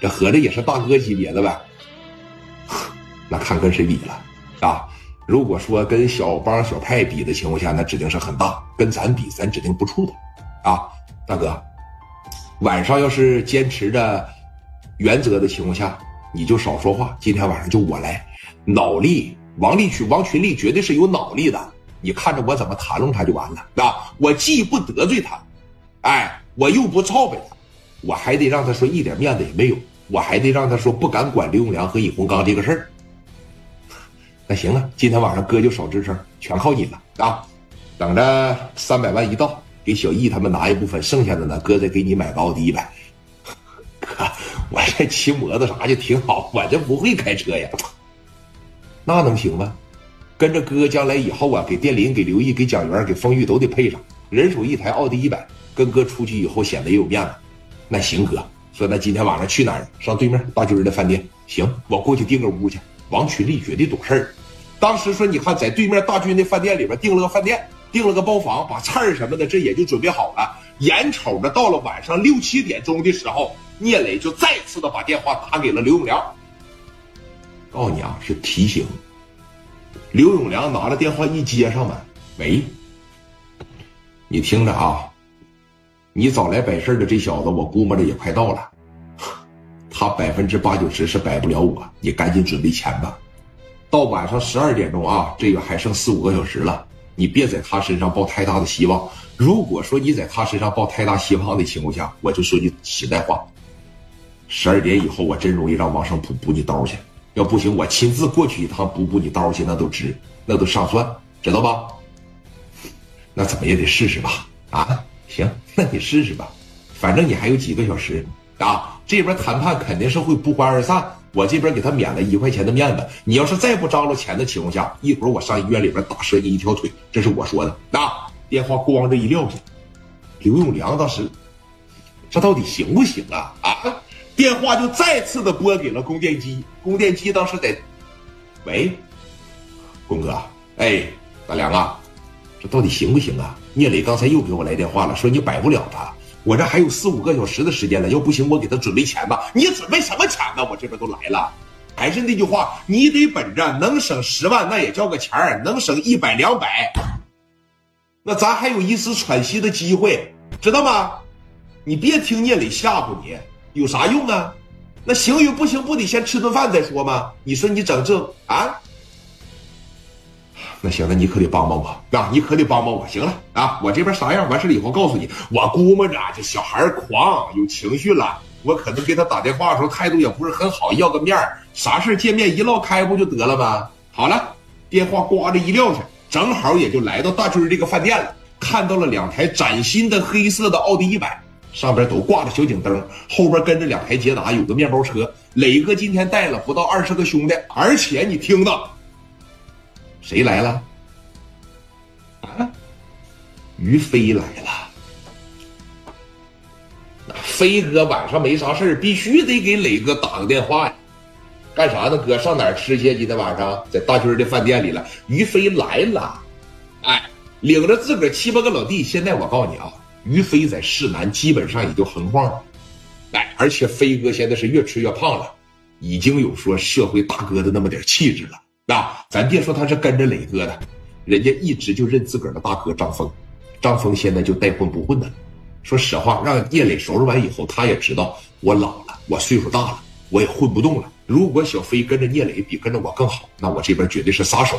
这合着也是大哥级别的呗？那看跟谁比了啊？如果说跟小帮小派比的情况下，那指定是很大；跟咱比，咱指定不怵他啊，大哥。晚上要是坚持着原则的情况下，你就少说话。今天晚上就我来，脑力，王立群、王群力绝对是有脑力的。你看着我怎么谈论他就完了啊！我既不得罪他，哎，我又不操呗他，我还得让他说一点面子也没有，我还得让他说不敢管刘永良和尹洪刚这个事儿。那行啊，今天晚上哥就少吱声，全靠你了啊！等着三百万一到。给小易他们拿一部分，剩下的呢，哥再给你买个奥迪一百。哥，我这骑摩托啥就挺好，我这不会开车呀。那能行吗？跟着哥将来以后啊，给电林、给刘毅、给蒋元、给风玉都得配上，人手一台奥迪一百，跟哥出去以后显得也有面子。那行，哥说那今天晚上去哪儿？上对面大军的饭店。行，我过去订个屋去。王群力绝对懂事儿。当时说，你看在对面大军的饭店里边订了个饭店。订了个包房，把菜儿什么的这也就准备好了。眼瞅着到了晚上六七点钟的时候，聂磊就再次的把电话打给了刘永良，告诉你啊，是提醒。刘永良拿着电话一接上吧，喂，你听着啊，你早来摆事的这小子，我估摸着也快到了，他百分之八九十是摆不了我，你赶紧准备钱吧。到晚上十二点钟啊，这个还剩四五个小时了。你别在他身上抱太大的希望。如果说你在他身上抱太大希望的情况下，我就说句实在话，十二点以后我真容易让王胜补补你刀去。要不行，我亲自过去一趟补补你刀去，那都值，那都上算，知道吧？那怎么也得试试吧？啊，那你试试吧。反正你还有几个小时啊，这边谈判肯定是会不欢而散。我这边给他免了一块钱的面子，你要是再不张罗钱的情况下，一会儿我上医院里边打折你一条腿，这是我说的。啊，电话咣这一撂下，刘永良当时，这到底行不行啊？啊，电话就再次的拨给了供电机，供电机当时在，喂，龚哥，哎，大梁啊，这到底行不行啊？聂磊刚才又给我来电话了，说你摆不了他。我这还有四五个小时的时间了，要不行我给他准备钱吧。你准备什么钱呢？我这边都来了。还是那句话，你得本着能省十万那也叫个钱儿，能省一百两百，那咱还有一丝喘息的机会，知道吗？你别听聂磊吓唬你，有啥用啊？那行与不行，不得先吃顿饭再说吗？你说你整这啊？那行，那你可得帮帮我啊！你可得帮帮我。行了啊，我这边啥样？完事了以后告诉你。我估摸着这小孩狂，有情绪了。我可能给他打电话的时候态度也不是很好，要个面，啥事见面一唠开不就得了吗？好了，电话挂着一撂下，正好也就来到大军这个饭店了，看到了两台崭新的黑色的奥迪一百，上边都挂着小警灯，后边跟着两台捷达，有个面包车。磊哥今天带了不到二十个兄弟，而且你听到。谁来了？啊，于飞来了。飞哥晚上没啥事必须得给磊哥打个电话呀。干啥呢？哥上哪儿吃去？今天晚上在大军的饭店里了。于飞来了，哎，领着自个儿七八个老弟。现在我告诉你啊，于飞在市南基本上也就横晃了。哎，而且飞哥现在是越吃越胖了，已经有说社会大哥的那么点气质了。啊，咱别说他是跟着磊哥的，人家一直就认自个儿的大哥张峰，张峰现在就带混不混的。说实话，让聂磊收拾完以后，他也知道我老了，我岁数大了，我也混不动了。如果小飞跟着聂磊比跟着我更好，那我这边绝对是撒手。